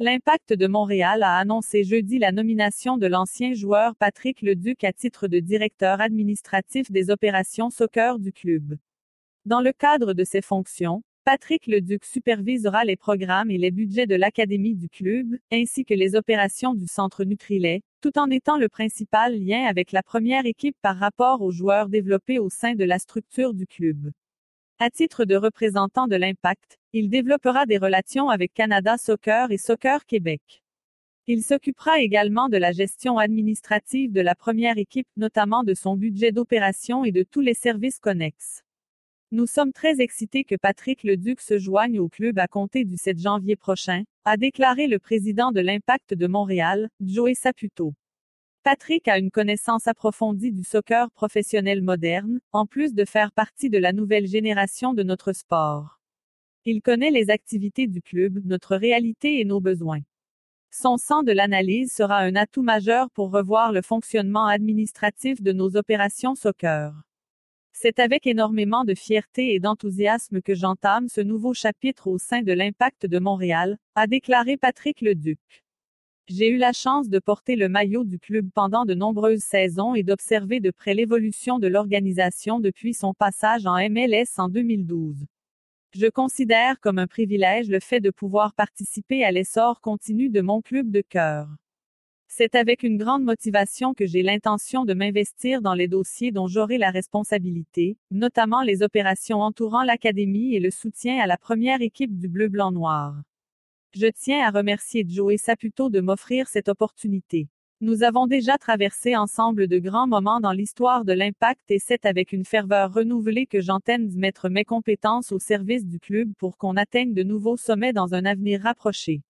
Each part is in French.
L'Impact de Montréal a annoncé jeudi la nomination de l'ancien joueur Patrick Leduc à titre de directeur administratif des opérations soccer du club. Dans le cadre de ses fonctions, Patrick Leduc supervisera les programmes et les budgets de l'académie du club, ainsi que les opérations du centre Nutrilet, tout en étant le principal lien avec la première équipe par rapport aux joueurs développés au sein de la structure du club. À titre de représentant de l'Impact, il développera des relations avec Canada Soccer et Soccer Québec. Il s'occupera également de la gestion administrative de la première équipe, notamment de son budget d'opération et de tous les services connexes. Nous sommes très excités que Patrick Leduc se joigne au club à compter du 7 janvier prochain, a déclaré le président de l'Impact de Montréal, Joey Saputo. Patrick a une connaissance approfondie du soccer professionnel moderne, en plus de faire partie de la nouvelle génération de notre sport. Il connaît les activités du club, notre réalité et nos besoins. Son sens de l'analyse sera un atout majeur pour revoir le fonctionnement administratif de nos opérations soccer. C'est avec énormément de fierté et d'enthousiasme que j'entame ce nouveau chapitre au sein de l'Impact de Montréal, a déclaré Patrick Leduc. J'ai eu la chance de porter le maillot du club pendant de nombreuses saisons et d'observer de près l'évolution de l'organisation depuis son passage en MLS en 2012. Je considère comme un privilège le fait de pouvoir participer à l'essor continu de mon club de cœur. C'est avec une grande motivation que j'ai l'intention de m'investir dans les dossiers dont j'aurai la responsabilité, notamment les opérations entourant l'académie et le soutien à la première équipe du bleu-blanc-noir. Je tiens à remercier Joey Saputo de m'offrir cette opportunité. Nous avons déjà traversé ensemble de grands moments dans l'histoire de l'impact et c'est avec une ferveur renouvelée que j'entends mettre mes compétences au service du club pour qu'on atteigne de nouveaux sommets dans un avenir rapproché.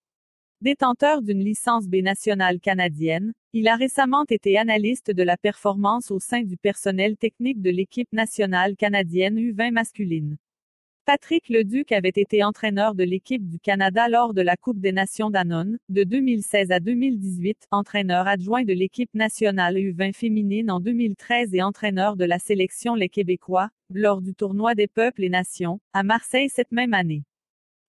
Détenteur d'une licence B nationale canadienne, il a récemment été analyste de la performance au sein du personnel technique de l'équipe nationale canadienne U20 masculine. Patrick Leduc avait été entraîneur de l'équipe du Canada lors de la Coupe des Nations d'Annone, de 2016 à 2018, entraîneur adjoint de l'équipe nationale U20 féminine en 2013 et entraîneur de la sélection Les Québécois, lors du tournoi des peuples et nations, à Marseille cette même année.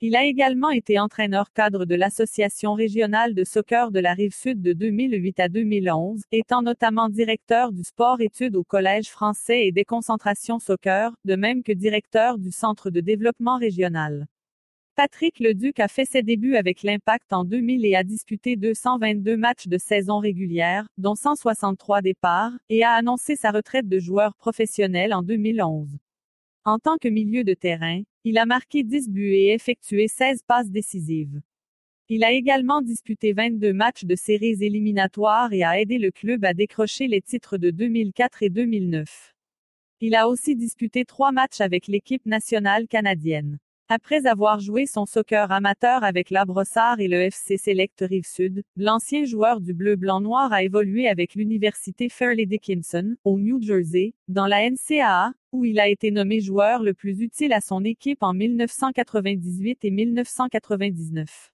Il a également été entraîneur cadre de l'Association régionale de soccer de la Rive-Sud de 2008 à 2011, étant notamment directeur du sport-études au Collège français et des concentrations soccer, de même que directeur du Centre de développement régional. Patrick Leduc a fait ses débuts avec l'Impact en 2000 et a disputé 222 matchs de saison régulière, dont 163 départs, et a annoncé sa retraite de joueur professionnel en 2011. En tant que milieu de terrain, il a marqué 10 buts et effectué 16 passes décisives. Il a également disputé 22 matchs de séries éliminatoires et a aidé le club à décrocher les titres de 2004 et 2009. Il a aussi disputé trois matchs avec l'équipe nationale canadienne. Après avoir joué son soccer amateur avec la Brossard et le FC Select Rive-Sud, l'ancien joueur du bleu-blanc-noir a évolué avec l'université Fairleigh Dickinson, au New Jersey, dans la NCAA, où il a été nommé joueur le plus utile à son équipe en 1998 et 1999.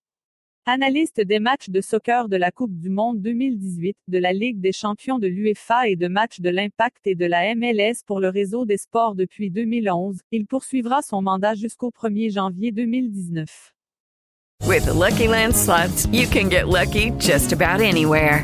Analyste des matchs de soccer de la Coupe du Monde 2018, de la Ligue des champions de l'UEFA et de matchs de l'Impact et de la MLS pour le réseau des sports depuis 2011, il poursuivra son mandat jusqu'au 1er janvier 2019. With the Lucky you can get lucky just about anywhere.